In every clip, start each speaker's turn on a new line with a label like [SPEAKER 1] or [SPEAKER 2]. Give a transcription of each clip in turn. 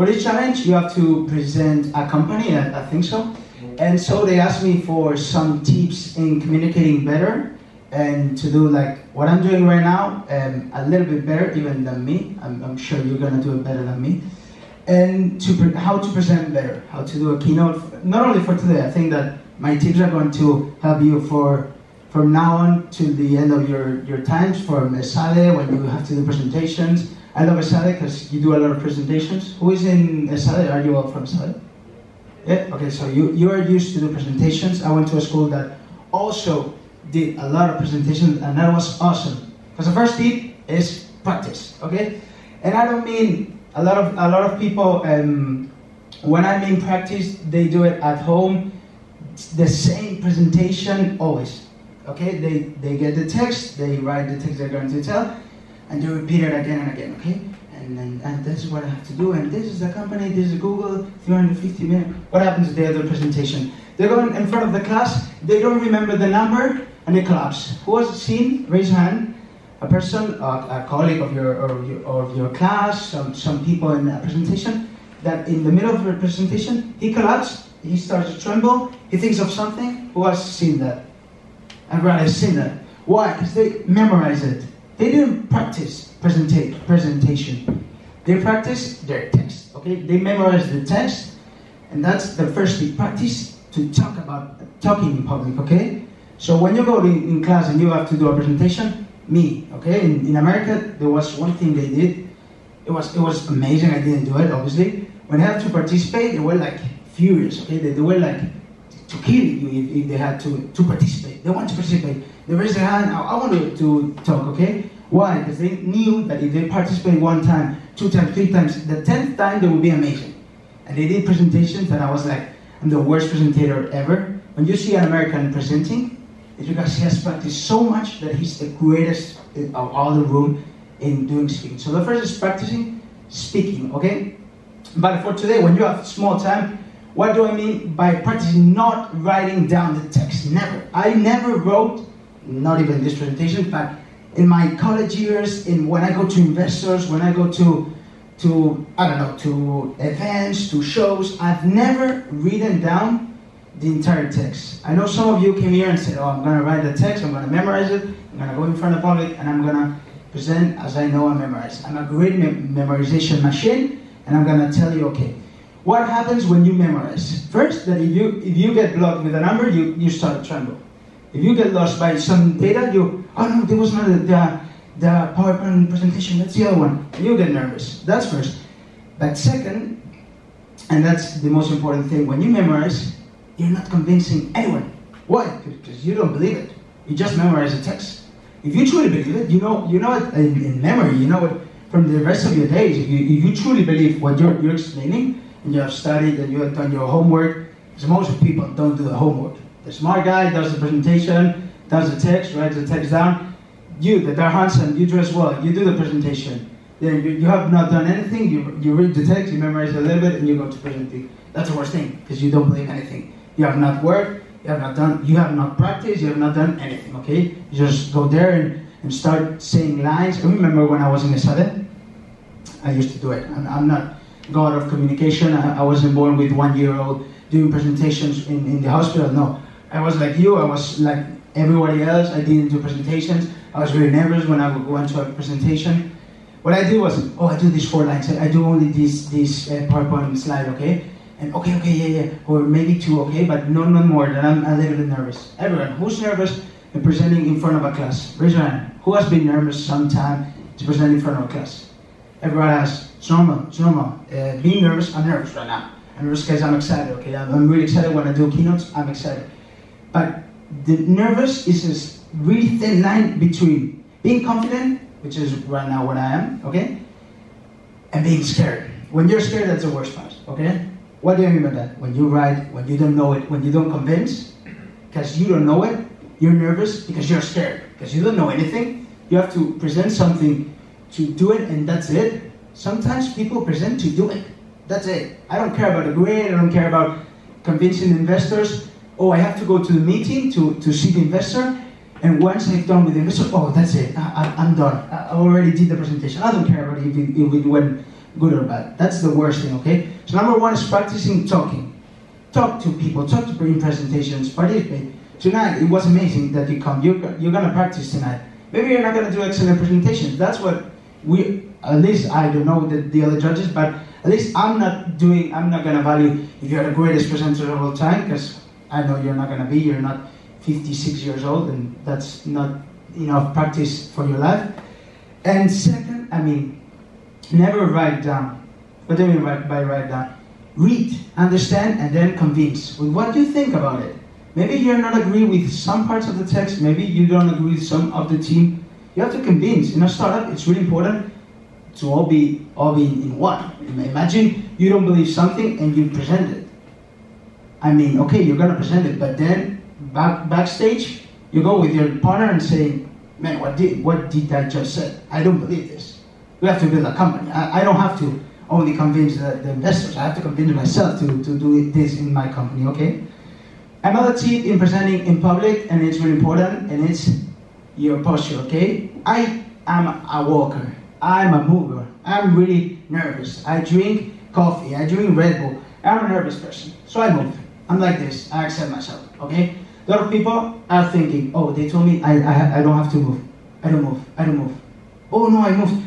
[SPEAKER 1] for this challenge, you have to present a company, I, I think so. And so they asked me for some tips in communicating better and to do like what I'm doing right now, um, a little bit better even than me. I'm, I'm sure you're gonna do it better than me. And to how to present better, how to do a keynote, not only for today. I think that my tips are going to help you for from now on to the end of your, your times for ESADE when you have to do presentations. I love ESADE because you do a lot of presentations. Who is in ESADE? Are you all from ESADE? Yeah, okay, so you, you are used to do presentations. I went to a school that also did a lot of presentations and that was awesome. Because the first tip is practice, okay? And I don't mean a lot of a lot of people um, when I mean practice, they do it at home, the same presentation always. Okay, they, they get the text, they write the text they're going to tell, and they repeat it again and again, okay? And, and, and this is what I have to do, and this is the company, this is Google, 350 minutes. What happens to the other presentation? They go in front of the class, they don't remember the number, and they collapse. Who has seen? Raise hand. A person, a, a colleague of your, or your, of your class, some, some people in a presentation, that in the middle of the presentation, he collapsed, he starts to tremble, he thinks of something. Who has seen that? Everybody has seen that. Why? Because they memorize it. They didn't practice presenta- presentation. They practice their text. Okay, they memorize the text, and that's the first thing. Practice to talk about talking in public. Okay, so when you go in class and you have to do a presentation, me. Okay, in, in America there was one thing they did. It was it was amazing. I didn't do it obviously. When I had to participate, they were like furious. Okay, they, they were like to kill you if, if they had to, to participate. They want to participate. They raise their hand, I, I want to, to talk, okay? Why? Because they knew that if they participate one time, two times, three times, the tenth time they would be amazing. And they did presentations and I was like, I'm the worst presenter ever. When you see an American presenting, it's because he has practiced so much that he's the greatest of all the room in doing speaking. So the first is practicing speaking, okay? But for today, when you have small time, what do I mean by practicing not writing down the text? Never. I never wrote, not even this presentation, but in my college years, in when I go to investors, when I go to to I don't know, to events, to shows, I've never written down the entire text. I know some of you came here and said, "Oh, I'm gonna write the text, I'm gonna memorize it, I'm gonna go in front of public, and I'm gonna present as I know I memorize." I'm a great memorization machine, and I'm gonna tell you, okay, what happens when you memorize? First, that if you if you get blocked with a number, you, you start to tremble. If you get lost by some data, you oh no, there was not the, the, the PowerPoint presentation. That's the other one. You get nervous. That's first. But second, and that's the most important thing. When you memorize, you're not convincing anyone. Why? Because you don't believe it. You just memorize the text. If you truly believe it, you know you know it in, in memory. You know it from the rest of your days. If you, if you truly believe what you're, you're explaining, and you have studied and you have done your homework. Because most people don't do the homework. The smart guy does the presentation, does the text, writes the text down. You, that are handsome, you dress well, you do the presentation. Then you, you have not done anything, you, you read the text, you memorize a little bit, and you go to presenting. That's the worst thing, because you don't believe anything. You have not worked, you have not done, you have not practiced, you have not done anything, okay? You just go there and, and start saying lines. I remember when I was in ESADE, I used to do it. I'm, I'm not god of communication. I, I wasn't born with one year old doing presentations in, in the hospital. No, I was like you. I was like everybody else. I didn't do presentations. I was very nervous when I would go into a presentation. What I did was, oh, I do these four lines. I do only this this uh, PowerPoint slide, okay? And okay, okay, yeah, yeah, or maybe two, okay, but no, no more. Then I'm a little bit nervous. Everyone, who's nervous in presenting in front of a class? Raise your hand. Who has been nervous sometime to present in front of a class? Everyone has. Normal. Normal. Uh, being nervous, I'm nervous right now. I'm nervous because I'm excited. Okay, I'm, I'm, really excited when I do keynotes. I'm excited. But the nervous is this really thin line between being confident, which is right now what I am, okay, and being scared. When you're scared, that's the worst part. Okay. What do I mean by that? When you write, when you don't know it, when you don't convince, because you don't know it, you're nervous because you're scared, because you don't know anything. You have to present something to do it, and that's it Sometimes people present to do it. That's it. I don't care about the grade. I don't care about convincing investors. Oh, I have to go to the meeting to, to see the investor. And once I've done with the investor, oh, that's it. I, am done. I already did the presentation. I don't care about if it, if it went good or bad. That's the worst thing, okay? So number one is practicing talking. Talk to people, talk to in presentations, participate. Tonight, it was amazing that you come. You're, you're gonna practice tonight. Maybe you're not gonna do excellent presentations. That's what we, at least I don't know the, the other judges, but at least I'm not doing, I'm not gonna value if you're the greatest presenter of all time, because I know you're not gonna be, you're not 56 years old, and that's not enough practice for your life. And second, I mean, never write down. What do you mean by, write down? Read, understand, and then convince with what you think about it. Maybe you're not agree with some parts of the text, maybe you don't agree with some of the team. You have to convince. In a startup, it's really important to all be all be in one. Imagine you don't believe something and you present it. I mean, okay, you're gonna present it, but then back backstage, you go with your partner and say, "Man, what did what did I just said? I don't believe this. We have to build a company. I, I don't have to only convince the, the, investors. I have to convince myself to, to do this in my company. Okay." Another tip in presenting in public, and it's really important, and it's your posture. Okay, I am a walker. I'm a mover. I'm really nervous. I drink coffee. I drink Red Bull. I'm a nervous person, so I move. I'm like this. I accept myself. Okay. A lot of people are thinking, oh, they told me I, I, I don't have to move. I don't move. I don't move. Oh no, I moved.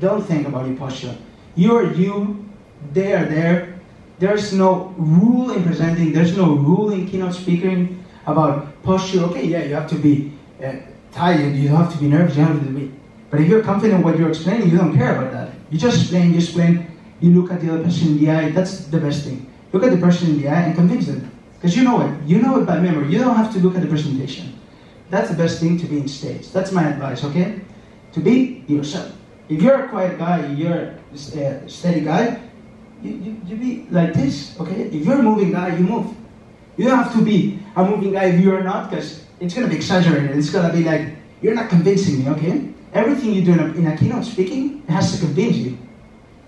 [SPEAKER 1] Don't think about your posture. You're you. They are there. There's no rule in presenting. There's no rule in keynote speaking about posture. Okay, yeah, you have to be uh, tired. You don't have to be nervous. You have to be but if you're confident what you're explaining, you don't care about that. You just explain, you explain, you look at the other person in the eye, that's the best thing. Look at the person in the eye and convince them. Because you know it. You know it by memory. You don't have to look at the presentation. That's the best thing to be in stage. That's my advice, okay? To be yourself. If you're a quiet guy, you're a steady guy, you, you, you be like this, okay? If you're a moving guy, you move. You don't have to be a moving guy if you're not, because it's going to be exaggerated. It's going to be like, you're not convincing me, okay? everything you do in a, in a keynote speaking has to convince you.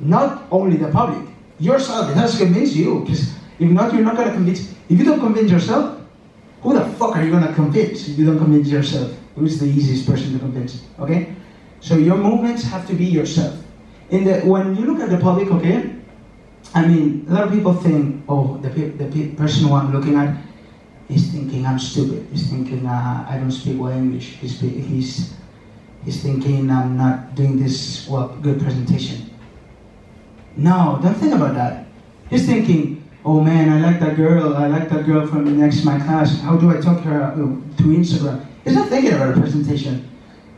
[SPEAKER 1] Not only the public, yourself, it has to convince you. Because if not, you're not going to convince. If you don't convince yourself, who the fuck are you going to convince if you don't convince yourself? Who's the easiest person to convince? Okay? So your movements have to be yourself. In the, when you look at the public, okay, I mean, a lot of people think, oh, the, the person who I'm looking at is thinking I'm stupid. He's thinking uh, I don't speak well English. He's, he's he's thinking I'm not doing this well good presentation. No, don't think about that. He's thinking, oh man, I like that girl. I like that girl from next to my class. How do I talk to her uh, through Instagram? He's not thinking about a presentation.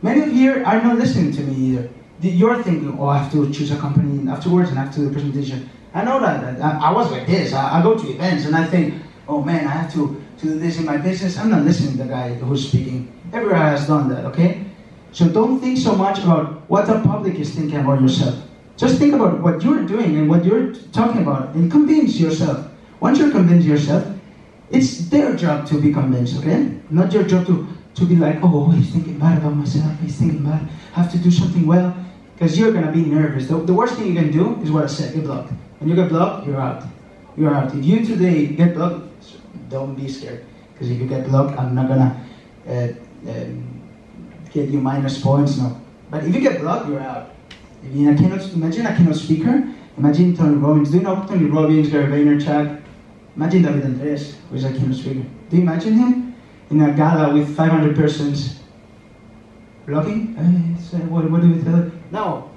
[SPEAKER 1] Many of you are not listening to me either. You're thinking, oh, I have to choose a company afterwards and after the presentation. I know that. I, was like this. I, go to events and I think, oh man, I have to, to do this in my business. I'm not listening to the guy who's speaking. Everyone has done that, okay? So don't think so much about what the public is thinking about yourself. Just think about what you're doing and what you're talking about and convince yourself. Once you're convinced yourself, it's their job to be convinced, okay? Not your job to, to be like, oh, he's thinking bad about myself, he's thinking bad, I have to do something well. Because you're gonna be nervous. The, the worst thing you can do is what I said, get blocked. When you get blocked, you're out. You're out. If you today get blocked, don't be scared. Because if you get blocked, I'm not gonna uh, um, get you minus points, no. But if you get blocked, you're out. If you cannot, imagine a keynote speaker, imagine Tony Robbins. Do you know Tony Robbins, Gary Vaynerchuk? Imagine David Andres, who is a keynote speaker. Do you imagine him in a gala with 500 persons blocking? Hey, what, what do you tell it? No.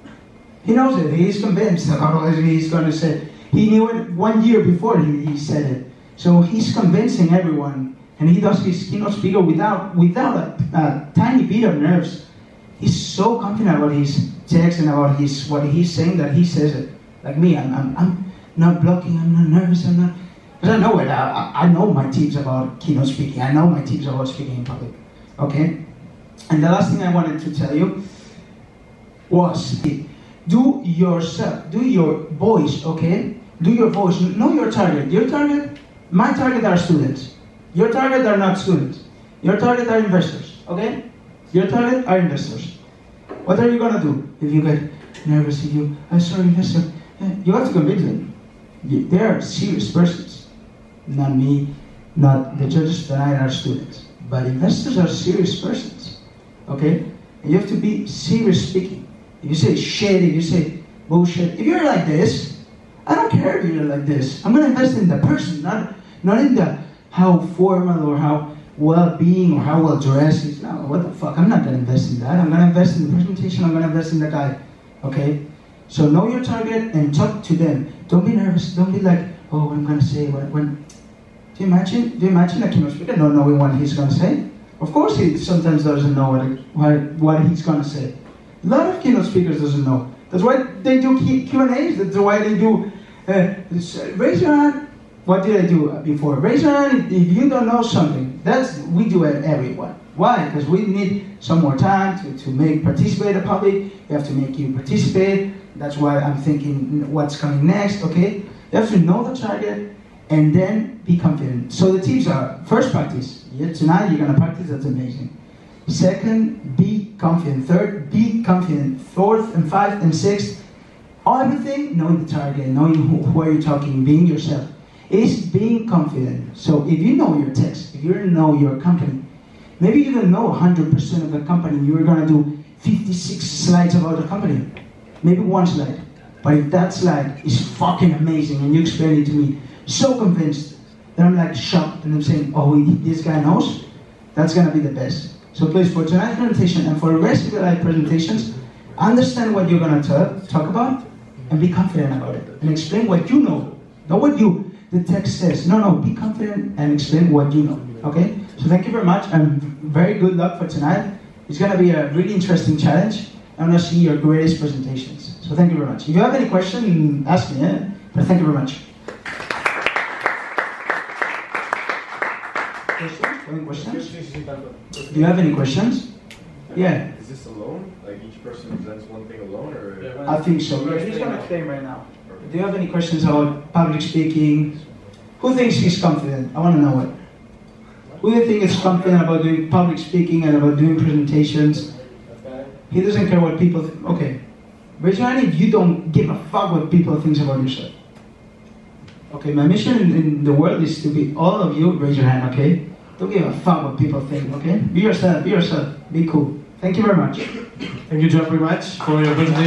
[SPEAKER 1] He knows it. He's convinced. He's going to say. He knew it one year before he, he said it. So he's convincing everyone and he does his keynote speaker without without a, a, tiny bit of nerves. He's so confident about his text and about his what he's saying that he says it. Like me, I'm, I'm, I'm not blocking. I'm not nervous. I'm not. Because I know it. I, I know my tips about keynote speaking. I know my tips about speaking in public. Okay. And the last thing I wanted to tell you was do yourself, do your voice. Okay. Do your voice. Know your target. Your target. My target are students. Your target are not students. Your target are investors. Okay? Your target are investors. What are you gonna do if you get nervous? If you, I'm sorry, investor. Eh, you have to convince them. They are serious persons. Not me, not the judges tonight are students. But investors are serious persons. Okay? And you have to be serious speaking. If you say shit, if you say bullshit. If you're like this, I don't care if you're like this. I'm gonna invest in the person, not not in the how formal or how well being or how well dressed he's. No, what the fuck? I'm not gonna invest in that. I'm gonna invest in the presentation. I'm gonna invest in the guy. Okay. So know your target and talk to them. Don't be nervous. Don't be like, oh, what I'm gonna say. When? Do you imagine? Do you imagine a keynote speaker not knowing what he's gonna say? Of course, he sometimes doesn't know what, what, what he's gonna say. A lot of keynote speakers doesn't know. That's why they do Q and A's. That's why they do. Uh, raise your hand. What did I do before? Raise your hand if you don't know something. That's we do it everyone. Why? Because we need some more time to, to make participate the public. We have to make you participate. That's why I'm thinking what's coming next. Okay, you have to know the target and then be confident. So the tips are first practice. Yeah, tonight you're gonna practice. That's amazing. Second, be confident. Third, be confident. Fourth and fifth and sixth, everything knowing the target, knowing who, who are you talking, being yourself. Is being confident. So if you know your text, if you know your company, maybe you don't know 100% of the company. You're gonna do 56 slides about the company, maybe one slide. But if that slide is fucking amazing and you explain it to me, so convinced that I'm like shocked and I'm saying, oh, this guy knows, that's gonna be the best. So please, for tonight's presentation and for the rest of your live presentations, understand what you're gonna talk, talk about and be confident about it. And explain what you know, not what you the text says. No, no, be confident and explain what you know. Okay? So thank you very much and very good luck for tonight. It's gonna be a really interesting challenge. I wanna see your greatest presentations. So thank you very much. If you have any question, ask me, yeah? But thank you very much. Any questions? Do you have any questions? Yeah.
[SPEAKER 2] Is this alone? Like each person presents one thing alone, or?
[SPEAKER 1] I think so. Yeah, he's gonna explain right now. Do you have any questions about public speaking? Who thinks he's confident? I want to know it. Who do you think is confident about doing public speaking and about doing presentations? Okay. He doesn't care what people think. Okay. Raise your hand if you don't give a fuck what people think about yourself. Okay, my mission in, in the world is to be all of you, raise your hand, okay? Don't give a fuck what people think, okay? Be yourself, be yourself, be cool. Thank you very much.
[SPEAKER 3] Thank you, John, very much for your presentation.